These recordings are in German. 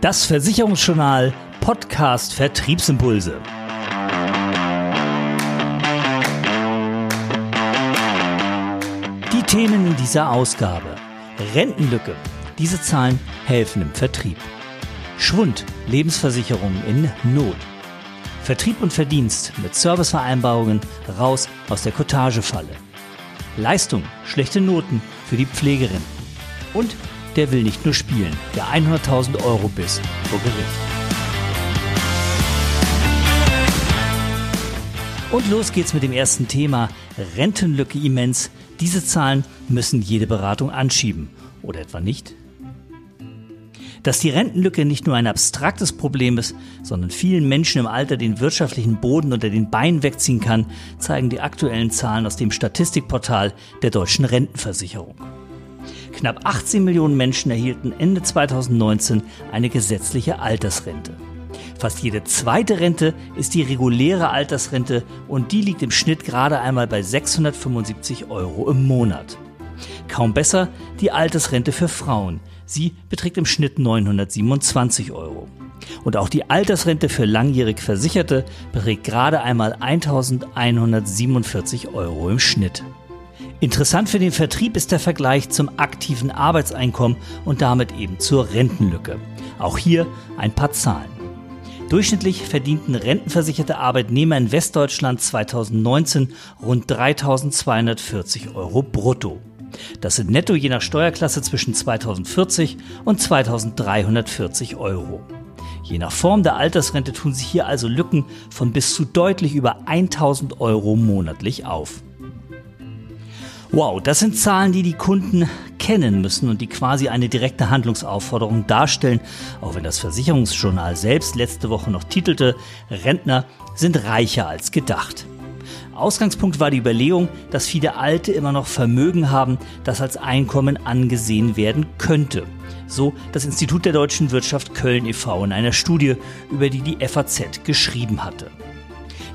Das Versicherungsjournal Podcast Vertriebsimpulse. Die Themen in dieser Ausgabe. Rentenlücke. Diese Zahlen helfen im Vertrieb. Schwund. Lebensversicherungen in Not. Vertrieb und Verdienst mit Servicevereinbarungen raus aus der Cottagefalle. Leistung. Schlechte Noten für die Pflegerin. Und der will nicht nur spielen, der 100.000 Euro Biss vor Gericht. Und los geht's mit dem ersten Thema. Rentenlücke immens. Diese Zahlen müssen jede Beratung anschieben. Oder etwa nicht? Dass die Rentenlücke nicht nur ein abstraktes Problem ist, sondern vielen Menschen im Alter den wirtschaftlichen Boden unter den Beinen wegziehen kann, zeigen die aktuellen Zahlen aus dem Statistikportal der deutschen Rentenversicherung. Knapp 18 Millionen Menschen erhielten Ende 2019 eine gesetzliche Altersrente. Fast jede zweite Rente ist die reguläre Altersrente und die liegt im Schnitt gerade einmal bei 675 Euro im Monat. Kaum besser die Altersrente für Frauen. Sie beträgt im Schnitt 927 Euro. Und auch die Altersrente für langjährig Versicherte beträgt gerade einmal 1147 Euro im Schnitt. Interessant für den Vertrieb ist der Vergleich zum aktiven Arbeitseinkommen und damit eben zur Rentenlücke. Auch hier ein paar Zahlen. Durchschnittlich verdienten rentenversicherte Arbeitnehmer in Westdeutschland 2019 rund 3.240 Euro brutto. Das sind netto je nach Steuerklasse zwischen 2040 und 2340 Euro. Je nach Form der Altersrente tun sich hier also Lücken von bis zu deutlich über 1000 Euro monatlich auf. Wow, das sind Zahlen, die die Kunden kennen müssen und die quasi eine direkte Handlungsaufforderung darstellen, auch wenn das Versicherungsjournal selbst letzte Woche noch titelte, Rentner sind reicher als gedacht. Ausgangspunkt war die Überlegung, dass viele Alte immer noch Vermögen haben, das als Einkommen angesehen werden könnte. So das Institut der deutschen Wirtschaft Köln e.V. in einer Studie, über die die FAZ geschrieben hatte.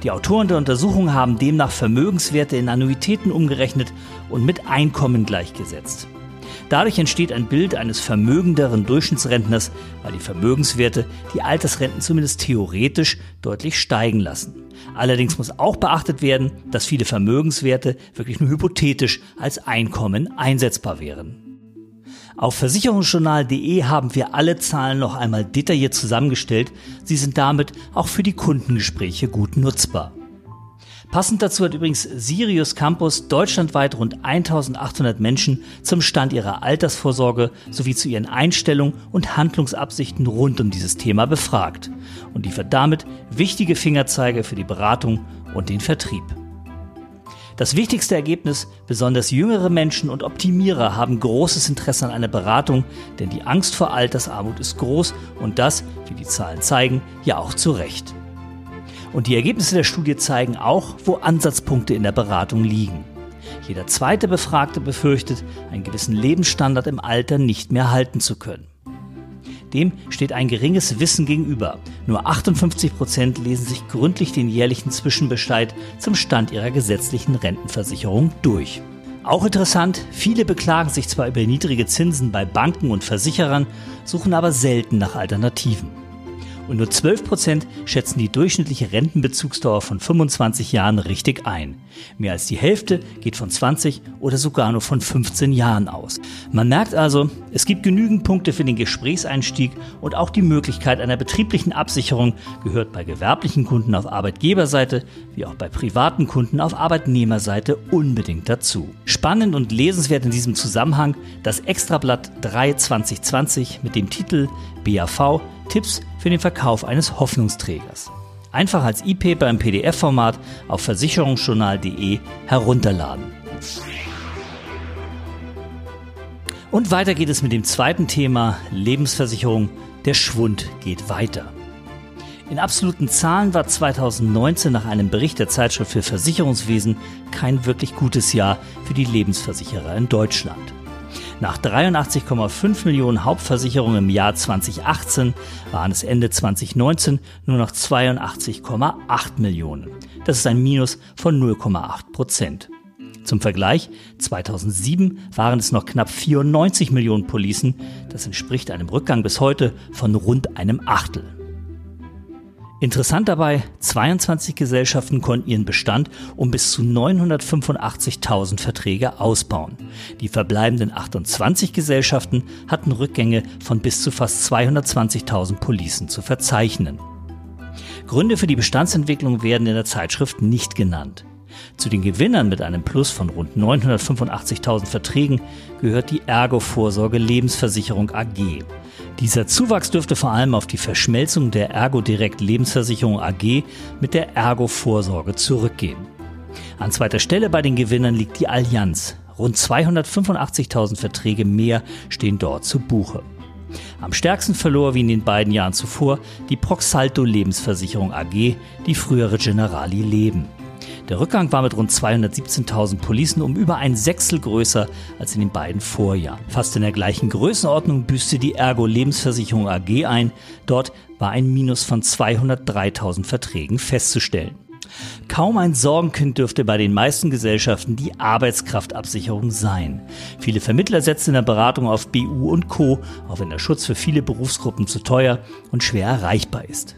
Die Autoren der Untersuchung haben demnach Vermögenswerte in Annuitäten umgerechnet und mit Einkommen gleichgesetzt. Dadurch entsteht ein Bild eines vermögenderen Durchschnittsrentners, weil die Vermögenswerte die Altersrenten zumindest theoretisch deutlich steigen lassen. Allerdings muss auch beachtet werden, dass viele Vermögenswerte wirklich nur hypothetisch als Einkommen einsetzbar wären. Auf versicherungsjournal.de haben wir alle Zahlen noch einmal detailliert zusammengestellt. Sie sind damit auch für die Kundengespräche gut nutzbar. Passend dazu hat übrigens Sirius Campus deutschlandweit rund 1800 Menschen zum Stand ihrer Altersvorsorge sowie zu ihren Einstellungen und Handlungsabsichten rund um dieses Thema befragt und liefert damit wichtige Fingerzeige für die Beratung und den Vertrieb. Das wichtigste Ergebnis, besonders jüngere Menschen und Optimierer haben großes Interesse an einer Beratung, denn die Angst vor Altersarmut ist groß und das, wie die Zahlen zeigen, ja auch zu Recht. Und die Ergebnisse der Studie zeigen auch, wo Ansatzpunkte in der Beratung liegen. Jeder zweite Befragte befürchtet, einen gewissen Lebensstandard im Alter nicht mehr halten zu können. Dem steht ein geringes Wissen gegenüber. Nur 58 Prozent lesen sich gründlich den jährlichen Zwischenbescheid zum Stand ihrer gesetzlichen Rentenversicherung durch. Auch interessant, viele beklagen sich zwar über niedrige Zinsen bei Banken und Versicherern, suchen aber selten nach Alternativen und nur 12% schätzen die durchschnittliche Rentenbezugsdauer von 25 Jahren richtig ein. Mehr als die Hälfte geht von 20 oder sogar nur von 15 Jahren aus. Man merkt also, es gibt genügend Punkte für den Gesprächseinstieg und auch die Möglichkeit einer betrieblichen Absicherung gehört bei gewerblichen Kunden auf Arbeitgeberseite wie auch bei privaten Kunden auf Arbeitnehmerseite unbedingt dazu. Spannend und lesenswert in diesem Zusammenhang das Extrablatt 3 2020 mit dem Titel BAV Tipps für den Verkauf eines Hoffnungsträgers. Einfach als E-Paper im PDF-Format auf versicherungsjournal.de herunterladen. Und weiter geht es mit dem zweiten Thema Lebensversicherung. Der Schwund geht weiter. In absoluten Zahlen war 2019 nach einem Bericht der Zeitschrift für Versicherungswesen kein wirklich gutes Jahr für die Lebensversicherer in Deutschland. Nach 83,5 Millionen Hauptversicherungen im Jahr 2018 waren es Ende 2019 nur noch 82,8 Millionen. Das ist ein Minus von 0,8 Prozent. Zum Vergleich, 2007 waren es noch knapp 94 Millionen Policen. Das entspricht einem Rückgang bis heute von rund einem Achtel. Interessant dabei, 22 Gesellschaften konnten ihren Bestand um bis zu 985.000 Verträge ausbauen. Die verbleibenden 28 Gesellschaften hatten Rückgänge von bis zu fast 220.000 Policen zu verzeichnen. Gründe für die Bestandsentwicklung werden in der Zeitschrift nicht genannt. Zu den Gewinnern mit einem Plus von rund 985.000 Verträgen gehört die Ergo Vorsorge Lebensversicherung AG. Dieser Zuwachs dürfte vor allem auf die Verschmelzung der Ergo Direkt Lebensversicherung AG mit der Ergo Vorsorge zurückgehen. An zweiter Stelle bei den Gewinnern liegt die Allianz. Rund 285.000 Verträge mehr stehen dort zu Buche. Am stärksten verlor wie in den beiden Jahren zuvor die Proxalto Lebensversicherung AG, die frühere Generali Leben. Der Rückgang war mit rund 217.000 Policen um über ein Sechstel größer als in den beiden Vorjahren. Fast in der gleichen Größenordnung büßte die Ergo Lebensversicherung AG ein. Dort war ein Minus von 203.000 Verträgen festzustellen. Kaum ein Sorgenkind dürfte bei den meisten Gesellschaften die Arbeitskraftabsicherung sein. Viele Vermittler setzen in der Beratung auf BU und Co., auch wenn der Schutz für viele Berufsgruppen zu teuer und schwer erreichbar ist.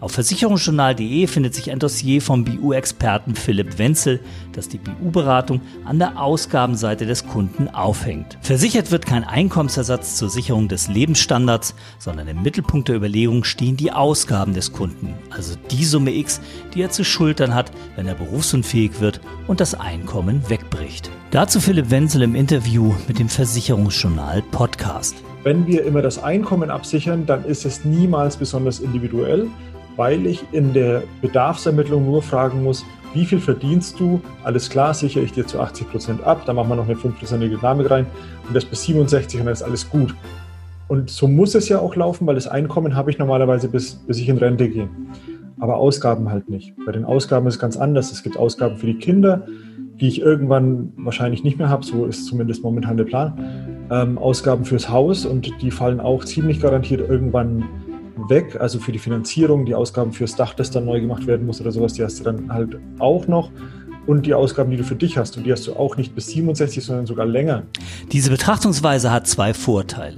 Auf versicherungsjournal.de findet sich ein Dossier vom BU-Experten Philipp Wenzel, das die BU-Beratung an der Ausgabenseite des Kunden aufhängt. Versichert wird kein Einkommensersatz zur Sicherung des Lebensstandards, sondern im Mittelpunkt der Überlegung stehen die Ausgaben des Kunden, also die Summe X, die er zu schultern hat, wenn er berufsunfähig wird und das Einkommen wegbricht. Dazu Philipp Wenzel im Interview mit dem Versicherungsjournal Podcast. Wenn wir immer das Einkommen absichern, dann ist es niemals besonders individuell, weil ich in der Bedarfsermittlung nur fragen muss, wie viel verdienst du? Alles klar, sichere ich dir zu 80 Prozent ab, dann machen wir noch eine 5-prozentige Dynamik rein und das bis 67 und dann ist alles gut. Und so muss es ja auch laufen, weil das Einkommen habe ich normalerweise bis, bis ich in Rente gehe. Aber Ausgaben halt nicht. Bei den Ausgaben ist es ganz anders. Es gibt Ausgaben für die Kinder, die ich irgendwann wahrscheinlich nicht mehr habe, so ist zumindest momentan der Plan. Ähm, Ausgaben fürs Haus und die fallen auch ziemlich garantiert irgendwann weg, also für die Finanzierung, die Ausgaben fürs Dach, das dann neu gemacht werden muss oder sowas, die hast du dann halt auch noch. Und die Ausgaben, die du für dich hast, und die hast du auch nicht bis 67, sondern sogar länger. Diese Betrachtungsweise hat zwei Vorteile.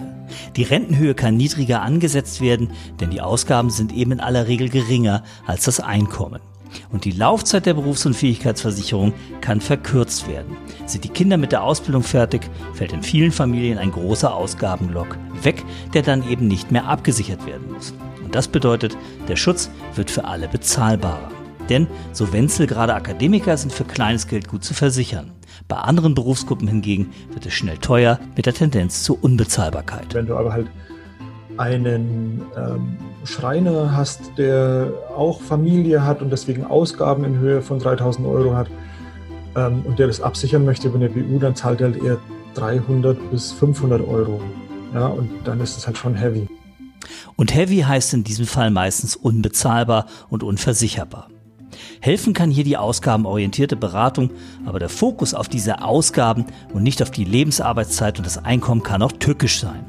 Die Rentenhöhe kann niedriger angesetzt werden, denn die Ausgaben sind eben in aller Regel geringer als das Einkommen. Und die Laufzeit der Berufsunfähigkeitsversicherung kann verkürzt werden. Sind die Kinder mit der Ausbildung fertig, fällt in vielen Familien ein großer Ausgabenlock weg, der dann eben nicht mehr abgesichert werden muss. Und das bedeutet, der Schutz wird für alle bezahlbarer. Denn, so Wenzel, gerade Akademiker sind für kleines Geld gut zu versichern. Bei anderen Berufsgruppen hingegen wird es schnell teuer mit der Tendenz zur Unbezahlbarkeit. Wenn du aber halt einen ähm, Schreiner hast, der auch Familie hat und deswegen Ausgaben in Höhe von 3000 Euro hat ähm, und der das absichern möchte über eine BU, dann zahlt er halt eher 300 bis 500 Euro. Ja, und dann ist es halt schon heavy. Und heavy heißt in diesem Fall meistens unbezahlbar und unversicherbar. Helfen kann hier die ausgabenorientierte Beratung, aber der Fokus auf diese Ausgaben und nicht auf die Lebensarbeitszeit und das Einkommen kann auch tückisch sein.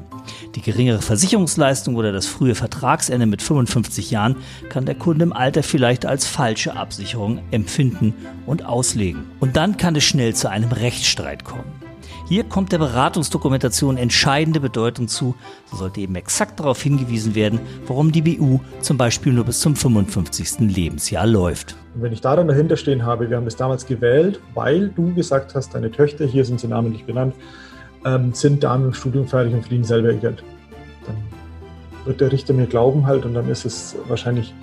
Die geringere Versicherungsleistung oder das frühe Vertragsende mit 55 Jahren kann der Kunde im Alter vielleicht als falsche Absicherung empfinden und auslegen. Und dann kann es schnell zu einem Rechtsstreit kommen. Hier kommt der Beratungsdokumentation entscheidende Bedeutung zu. So sollte eben exakt darauf hingewiesen werden, warum die BU zum Beispiel nur bis zum 55. Lebensjahr läuft. Und wenn ich da dann dahinter stehen habe, wir haben das damals gewählt, weil du gesagt hast, deine Töchter, hier sind sie namentlich benannt, ähm, sind da im Studium fertig und verdienen selber ihr Geld. Dann wird der Richter mir glauben halt und dann ist es wahrscheinlich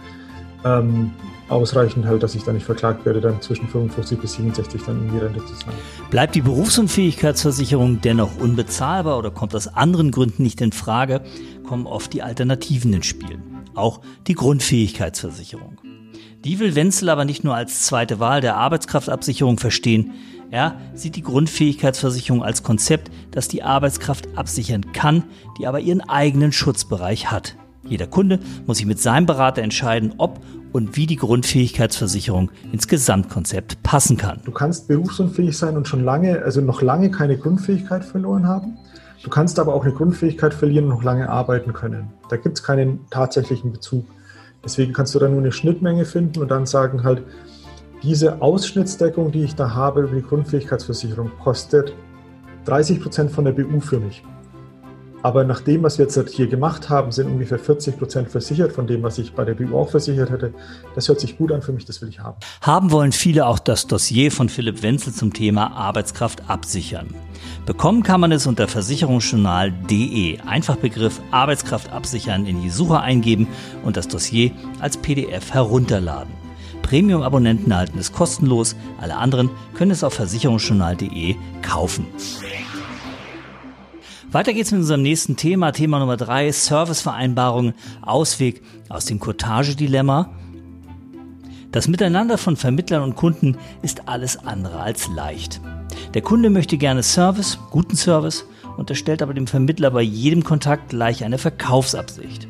ähm, ausreichend halt, dass ich da nicht verklagt werde, dann zwischen 55 bis 67 dann in die Rente zu zahlen. Bleibt die Berufsunfähigkeitsversicherung dennoch unbezahlbar oder kommt aus anderen Gründen nicht in Frage, kommen oft die Alternativen ins Spiel. Auch die Grundfähigkeitsversicherung. Die will Wenzel aber nicht nur als zweite Wahl der Arbeitskraftabsicherung verstehen, er sieht die Grundfähigkeitsversicherung als Konzept, das die Arbeitskraft absichern kann, die aber ihren eigenen Schutzbereich hat. Jeder Kunde muss sich mit seinem Berater entscheiden, ob und wie die Grundfähigkeitsversicherung ins Gesamtkonzept passen kann. Du kannst berufsunfähig sein und schon lange, also noch lange keine Grundfähigkeit verloren haben. Du kannst aber auch eine Grundfähigkeit verlieren und noch lange arbeiten können. Da gibt es keinen tatsächlichen Bezug. Deswegen kannst du da nur eine Schnittmenge finden und dann sagen halt, Diese Ausschnittsdeckung, die ich da habe über die Grundfähigkeitsversicherung, kostet 30 Prozent von der BU für mich. Aber nach dem, was wir jetzt hier gemacht haben, sind ungefähr 40 Prozent versichert von dem, was ich bei der BU auch versichert hätte. Das hört sich gut an für mich, das will ich haben. Haben wollen viele auch das Dossier von Philipp Wenzel zum Thema Arbeitskraft absichern. Bekommen kann man es unter versicherungsjournal.de. Einfach Begriff Arbeitskraft absichern in die Suche eingeben und das Dossier als PDF herunterladen. Premium-Abonnenten erhalten es kostenlos, alle anderen können es auf versicherungsjournal.de kaufen. Weiter geht's mit unserem nächsten Thema, Thema Nummer drei, Servicevereinbarungen, Ausweg aus dem Cottage-Dilemma. Das Miteinander von Vermittlern und Kunden ist alles andere als leicht. Der Kunde möchte gerne Service, guten Service, unterstellt aber dem Vermittler bei jedem Kontakt gleich eine Verkaufsabsicht.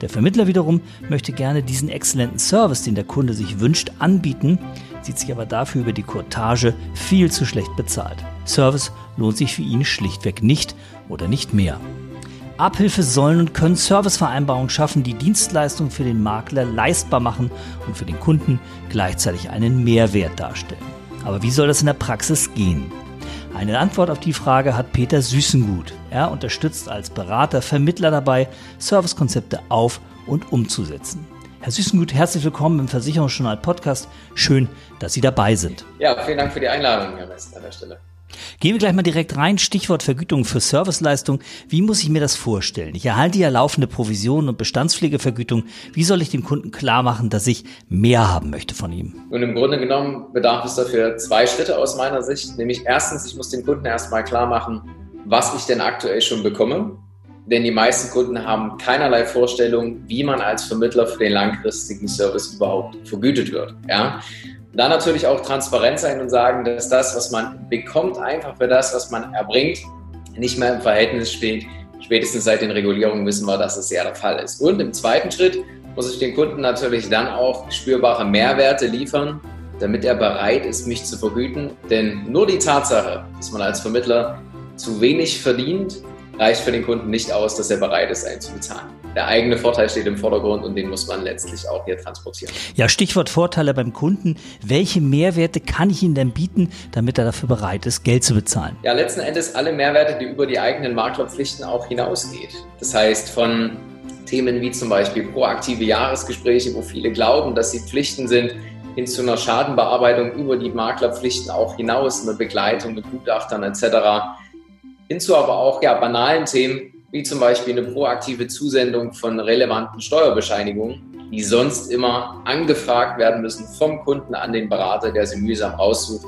Der Vermittler wiederum möchte gerne diesen exzellenten Service, den der Kunde sich wünscht, anbieten, sieht sich aber dafür über die Courtage viel zu schlecht bezahlt. Service lohnt sich für ihn schlichtweg nicht oder nicht mehr. Abhilfe sollen und können Servicevereinbarungen schaffen, die Dienstleistungen für den Makler leistbar machen und für den Kunden gleichzeitig einen Mehrwert darstellen. Aber wie soll das in der Praxis gehen? Eine Antwort auf die Frage hat Peter Süßengut. Er unterstützt als Berater Vermittler dabei, Servicekonzepte auf und umzusetzen. Herr Süßengut, herzlich willkommen im Versicherungsjournal Podcast. Schön, dass Sie dabei sind. Ja, vielen Dank für die Einladung, Herr Meister, an der Stelle. Gehen wir gleich mal direkt rein. Stichwort Vergütung für Serviceleistung. Wie muss ich mir das vorstellen? Ich erhalte ja laufende Provisionen und Bestandspflegevergütung. Wie soll ich dem Kunden klar machen, dass ich mehr haben möchte von ihm? Und im Grunde genommen bedarf es dafür zwei Schritte aus meiner Sicht. Nämlich erstens, ich muss dem Kunden erstmal klar machen, was ich denn aktuell schon bekomme. Denn die meisten Kunden haben keinerlei Vorstellung, wie man als Vermittler für den langfristigen Service überhaupt vergütet wird. Ja? dann natürlich auch transparent sein und sagen, dass das, was man bekommt, einfach für das, was man erbringt, nicht mehr im Verhältnis steht. Spätestens seit den Regulierungen wissen wir, dass es ja der Fall ist. Und im zweiten Schritt muss ich den Kunden natürlich dann auch spürbare Mehrwerte liefern, damit er bereit ist, mich zu vergüten. Denn nur die Tatsache, dass man als Vermittler zu wenig verdient, reicht für den Kunden nicht aus, dass er bereit ist, einen zu bezahlen. Der eigene Vorteil steht im Vordergrund und den muss man letztlich auch hier transportieren. Ja, Stichwort Vorteile beim Kunden. Welche Mehrwerte kann ich ihm denn bieten, damit er dafür bereit ist, Geld zu bezahlen? Ja, letzten Endes alle Mehrwerte, die über die eigenen Maklerpflichten auch hinausgeht. Das heißt, von Themen wie zum Beispiel proaktive Jahresgespräche, wo viele glauben, dass sie Pflichten sind, hin zu einer Schadenbearbeitung über die Maklerpflichten auch hinaus, eine Begleitung mit Gutachtern etc hinzu aber auch ja, banalen Themen, wie zum Beispiel eine proaktive Zusendung von relevanten Steuerbescheinigungen, die sonst immer angefragt werden müssen vom Kunden an den Berater, der sie mühsam raussucht.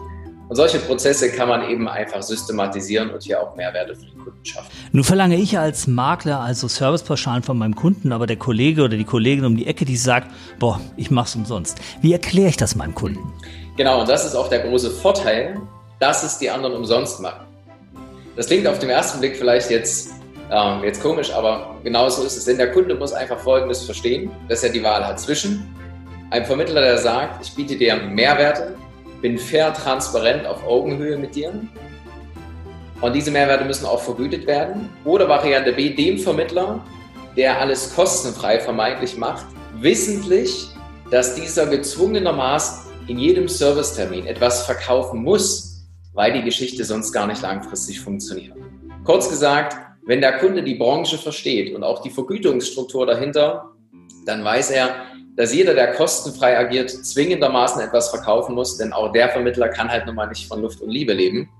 Und solche Prozesse kann man eben einfach systematisieren und hier auch Mehrwerte für den Kunden schaffen. Nun verlange ich als Makler also Servicepauschalen von meinem Kunden, aber der Kollege oder die Kollegin um die Ecke, die sagt, boah, ich mach's umsonst. Wie erkläre ich das meinem Kunden? Genau, und das ist auch der große Vorteil, dass es die anderen umsonst machen. Das klingt auf den ersten Blick vielleicht jetzt, ähm, jetzt komisch, aber genau so ist es. Denn der Kunde muss einfach Folgendes verstehen, dass er die Wahl hat zwischen einem Vermittler, der sagt, ich biete dir Mehrwerte, bin fair, transparent, auf Augenhöhe mit dir. Und diese Mehrwerte müssen auch vergütet werden. Oder Variante B, dem Vermittler, der alles kostenfrei vermeintlich macht, wissentlich, dass dieser gezwungenermaßen in jedem Servicetermin etwas verkaufen muss, weil die Geschichte sonst gar nicht langfristig funktioniert. Kurz gesagt, wenn der Kunde die Branche versteht und auch die Vergütungsstruktur dahinter, dann weiß er, dass jeder, der kostenfrei agiert, zwingendermaßen etwas verkaufen muss, denn auch der Vermittler kann halt nun mal nicht von Luft und Liebe leben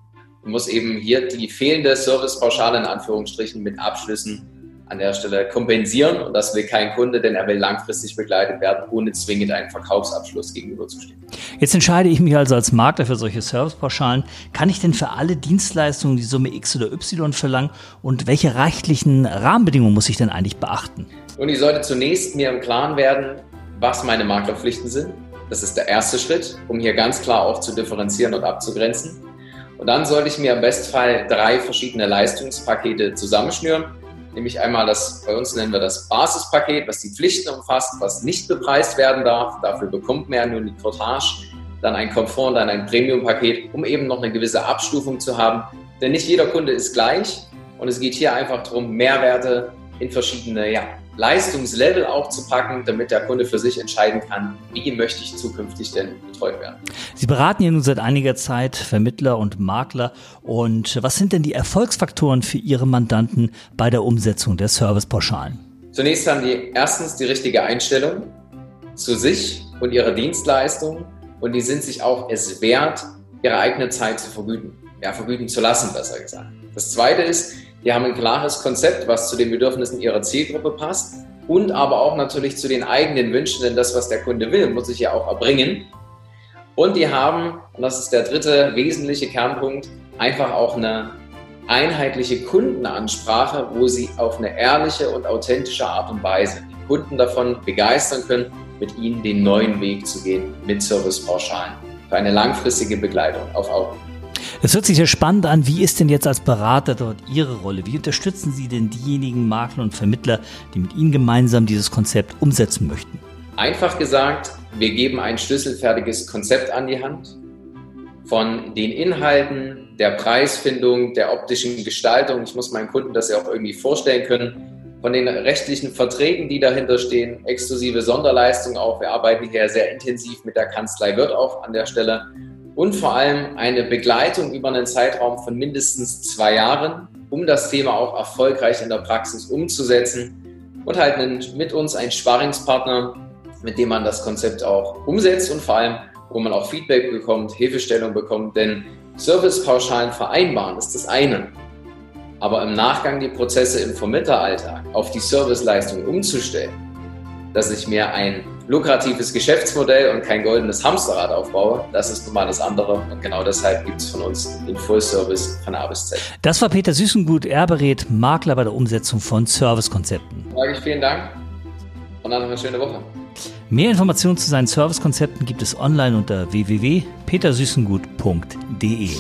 und muss eben hier die fehlende Servicepauschale in Anführungsstrichen mit Abschlüssen an der Stelle kompensieren und das will kein Kunde, denn er will langfristig begleitet werden, ohne zwingend einen Verkaufsabschluss gegenüberzustehen. Jetzt entscheide ich mich also als Makler für solche Servicepauschalen. Kann ich denn für alle Dienstleistungen die Summe X oder Y verlangen und welche rechtlichen Rahmenbedingungen muss ich denn eigentlich beachten? Und ich sollte zunächst mir im Klaren werden, was meine Maklerpflichten sind. Das ist der erste Schritt, um hier ganz klar auch zu differenzieren und abzugrenzen. Und dann sollte ich mir im Bestfall drei verschiedene Leistungspakete zusammenschnüren nämlich einmal das, bei uns nennen wir das Basispaket, was die Pflichten umfasst, was nicht bepreist werden darf. Dafür bekommt man ja nur die Portage, dann ein Komfort und dann ein Premium-Paket, um eben noch eine gewisse Abstufung zu haben. Denn nicht jeder Kunde ist gleich und es geht hier einfach darum, Mehrwerte in verschiedene ja, Leistungslevel auch zu packen, damit der Kunde für sich entscheiden kann, wie möchte ich zukünftig denn betreut werden. Sie beraten ja nun seit einiger Zeit Vermittler und Makler. Und was sind denn die Erfolgsfaktoren für Ihre Mandanten bei der Umsetzung der Servicepauschalen? Zunächst haben die erstens die richtige Einstellung zu sich und ihrer Dienstleistung und die sind sich auch es wert, ihre eigene Zeit zu vergüten. Ja, vergüten zu lassen, besser gesagt. Das zweite ist, die haben ein klares Konzept, was zu den Bedürfnissen ihrer Zielgruppe passt und aber auch natürlich zu den eigenen Wünschen, denn das, was der Kunde will, muss sich ja auch erbringen. Und die haben, und das ist der dritte wesentliche Kernpunkt, einfach auch eine einheitliche Kundenansprache, wo sie auf eine ehrliche und authentische Art und Weise die Kunden davon begeistern können, mit ihnen den neuen Weg zu gehen mit Servicepauschalen für eine langfristige Begleitung auf Augenhöhe. Es hört sich sehr spannend an. Wie ist denn jetzt als Berater dort Ihre Rolle? Wie unterstützen Sie denn diejenigen Makler und Vermittler, die mit Ihnen gemeinsam dieses Konzept umsetzen möchten? Einfach gesagt, wir geben ein schlüsselfertiges Konzept an die Hand von den Inhalten, der Preisfindung, der optischen Gestaltung. Ich muss meinen Kunden das ja auch irgendwie vorstellen können. Von den rechtlichen Verträgen, die dahinter stehen, exklusive Sonderleistungen auch. Wir arbeiten hier sehr intensiv mit der Kanzlei Wirt auch an der Stelle und vor allem eine Begleitung über einen Zeitraum von mindestens zwei Jahren, um das Thema auch erfolgreich in der Praxis umzusetzen und halt mit uns einen Sparringspartner, mit dem man das Konzept auch umsetzt und vor allem, wo man auch Feedback bekommt, Hilfestellung bekommt, denn Servicepauschalen vereinbaren ist das eine. Aber im Nachgang die Prozesse im Vermittleralltag auf die Serviceleistung umzustellen, dass ich mir ein lukratives Geschäftsmodell und kein goldenes Hamsterrad aufbaue. Das ist nun mal das andere. Und genau deshalb gibt es von uns den Full Service von A bis Z. Das war Peter Süßengut. Er berät Makler bei der Umsetzung von Servicekonzepten. Sage ich vielen Dank und dann noch eine schöne Woche. Mehr Informationen zu seinen Servicekonzepten gibt es online unter www.petersüßengut.de.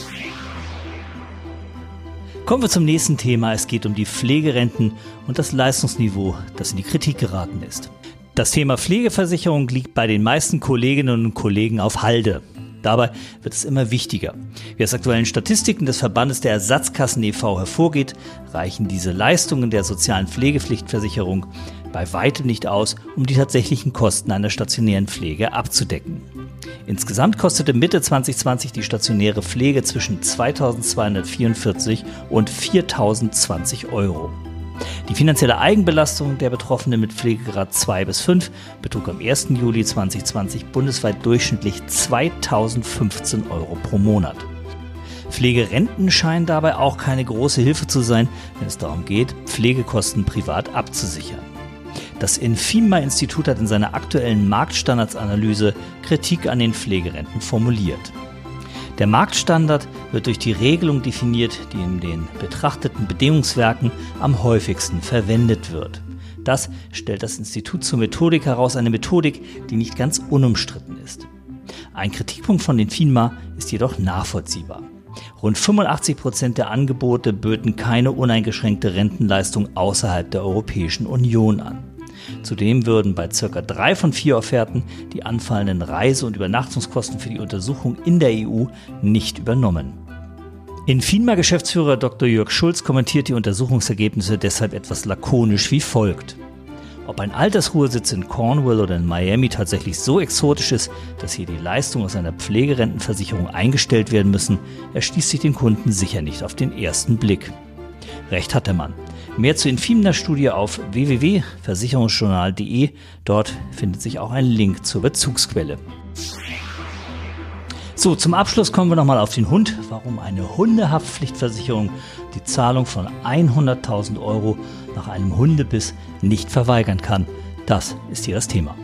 Kommen wir zum nächsten Thema. Es geht um die Pflegerenten und das Leistungsniveau, das in die Kritik geraten ist. Das Thema Pflegeversicherung liegt bei den meisten Kolleginnen und Kollegen auf Halde. Dabei wird es immer wichtiger. Wie aus aktuellen Statistiken des Verbandes der Ersatzkassen e.V. hervorgeht, reichen diese Leistungen der sozialen Pflegepflichtversicherung bei weitem nicht aus, um die tatsächlichen Kosten einer stationären Pflege abzudecken. Insgesamt kostete Mitte 2020 die stationäre Pflege zwischen 2244 und 4020 Euro. Die finanzielle Eigenbelastung der Betroffenen mit Pflegegrad 2 bis 5 betrug am 1. Juli 2020 bundesweit durchschnittlich 2015 Euro pro Monat. Pflegerenten scheinen dabei auch keine große Hilfe zu sein, wenn es darum geht, Pflegekosten privat abzusichern. Das Infima-Institut hat in seiner aktuellen Marktstandardsanalyse Kritik an den Pflegerenten formuliert. Der Marktstandard wird durch die Regelung definiert, die in den betrachteten Bedingungswerken am häufigsten verwendet wird. Das stellt das Institut zur Methodik heraus, eine Methodik, die nicht ganz unumstritten ist. Ein Kritikpunkt von den FINMA ist jedoch nachvollziehbar. Rund 85 Prozent der Angebote böten keine uneingeschränkte Rentenleistung außerhalb der Europäischen Union an. Zudem würden bei circa drei von vier Offerten die anfallenden Reise- und Übernachtungskosten für die Untersuchung in der EU nicht übernommen. Infinma-Geschäftsführer Dr. Jörg Schulz kommentiert die Untersuchungsergebnisse deshalb etwas lakonisch wie folgt. Ob ein Altersruhesitz in Cornwall oder in Miami tatsächlich so exotisch ist, dass hier die Leistungen aus einer Pflegerentenversicherung eingestellt werden müssen, erschließt sich den Kunden sicher nicht auf den ersten Blick. Recht hat der Mann. Mehr zu Infimner Studie auf www.versicherungsjournal.de. Dort findet sich auch ein Link zur Bezugsquelle. So, zum Abschluss kommen wir nochmal auf den Hund. Warum eine Hundehaftpflichtversicherung die Zahlung von 100.000 Euro nach einem Hundebiss nicht verweigern kann. Das ist hier das Thema.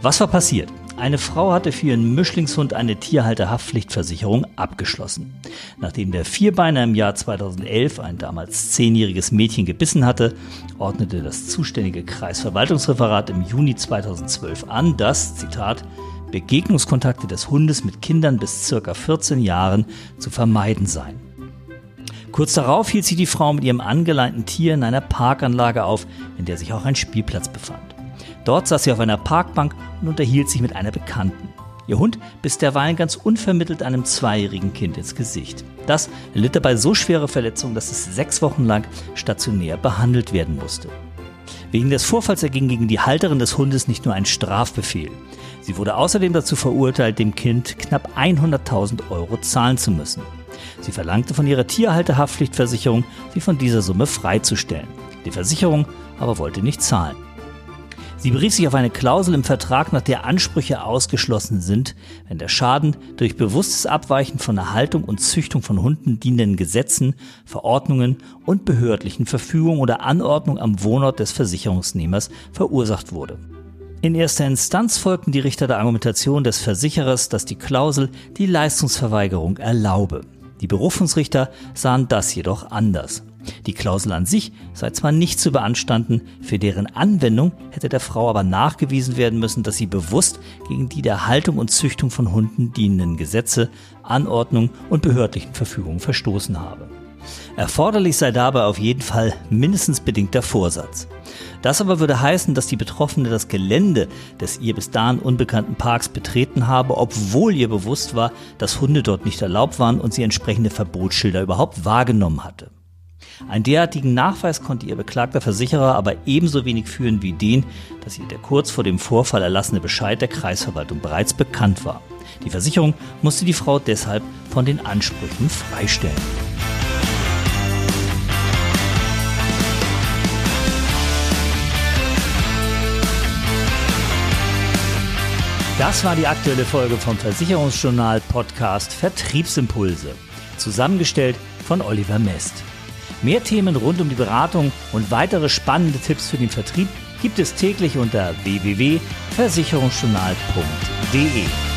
Was war passiert? Eine Frau hatte für ihren Mischlingshund eine Tierhalterhaftpflichtversicherung abgeschlossen. Nachdem der Vierbeiner im Jahr 2011 ein damals zehnjähriges Mädchen gebissen hatte, ordnete das zuständige Kreisverwaltungsreferat im Juni 2012 an, dass, Zitat, Begegnungskontakte des Hundes mit Kindern bis circa 14 Jahren zu vermeiden seien. Kurz darauf hielt sie die Frau mit ihrem angeleinten Tier in einer Parkanlage auf, in der sich auch ein Spielplatz befand. Dort saß sie auf einer Parkbank und unterhielt sich mit einer Bekannten. Ihr Hund biss derweilen ganz unvermittelt einem zweijährigen Kind ins Gesicht. Das litt dabei so schwere Verletzungen, dass es sechs Wochen lang stationär behandelt werden musste. Wegen des Vorfalls erging gegen die Halterin des Hundes nicht nur ein Strafbefehl. Sie wurde außerdem dazu verurteilt, dem Kind knapp 100.000 Euro zahlen zu müssen. Sie verlangte von ihrer Tierhalterhaftpflichtversicherung, sie von dieser Summe freizustellen. Die Versicherung aber wollte nicht zahlen. Sie berief sich auf eine Klausel im Vertrag, nach der Ansprüche ausgeschlossen sind, wenn der Schaden durch bewusstes Abweichen von der Haltung und Züchtung von Hunden dienenden Gesetzen, Verordnungen und behördlichen Verfügungen oder Anordnung am Wohnort des Versicherungsnehmers verursacht wurde. In erster Instanz folgten die Richter der Argumentation des Versicherers, dass die Klausel die Leistungsverweigerung erlaube. Die Berufungsrichter sahen das jedoch anders. Die Klausel an sich sei zwar nicht zu beanstanden, für deren Anwendung hätte der Frau aber nachgewiesen werden müssen, dass sie bewusst gegen die der Haltung und Züchtung von Hunden dienenden Gesetze, Anordnungen und behördlichen Verfügungen verstoßen habe. Erforderlich sei dabei auf jeden Fall mindestens bedingter Vorsatz. Das aber würde heißen, dass die Betroffene das Gelände des ihr bis dahin unbekannten Parks betreten habe, obwohl ihr bewusst war, dass Hunde dort nicht erlaubt waren und sie entsprechende Verbotsschilder überhaupt wahrgenommen hatte. Einen derartigen Nachweis konnte ihr beklagter Versicherer aber ebenso wenig führen wie den, dass ihr der kurz vor dem Vorfall erlassene Bescheid der Kreisverwaltung bereits bekannt war. Die Versicherung musste die Frau deshalb von den Ansprüchen freistellen. Das war die aktuelle Folge vom Versicherungsjournal Podcast Vertriebsimpulse. Zusammengestellt von Oliver Mest. Mehr Themen rund um die Beratung und weitere spannende Tipps für den Vertrieb gibt es täglich unter www.versicherungsjournal.de.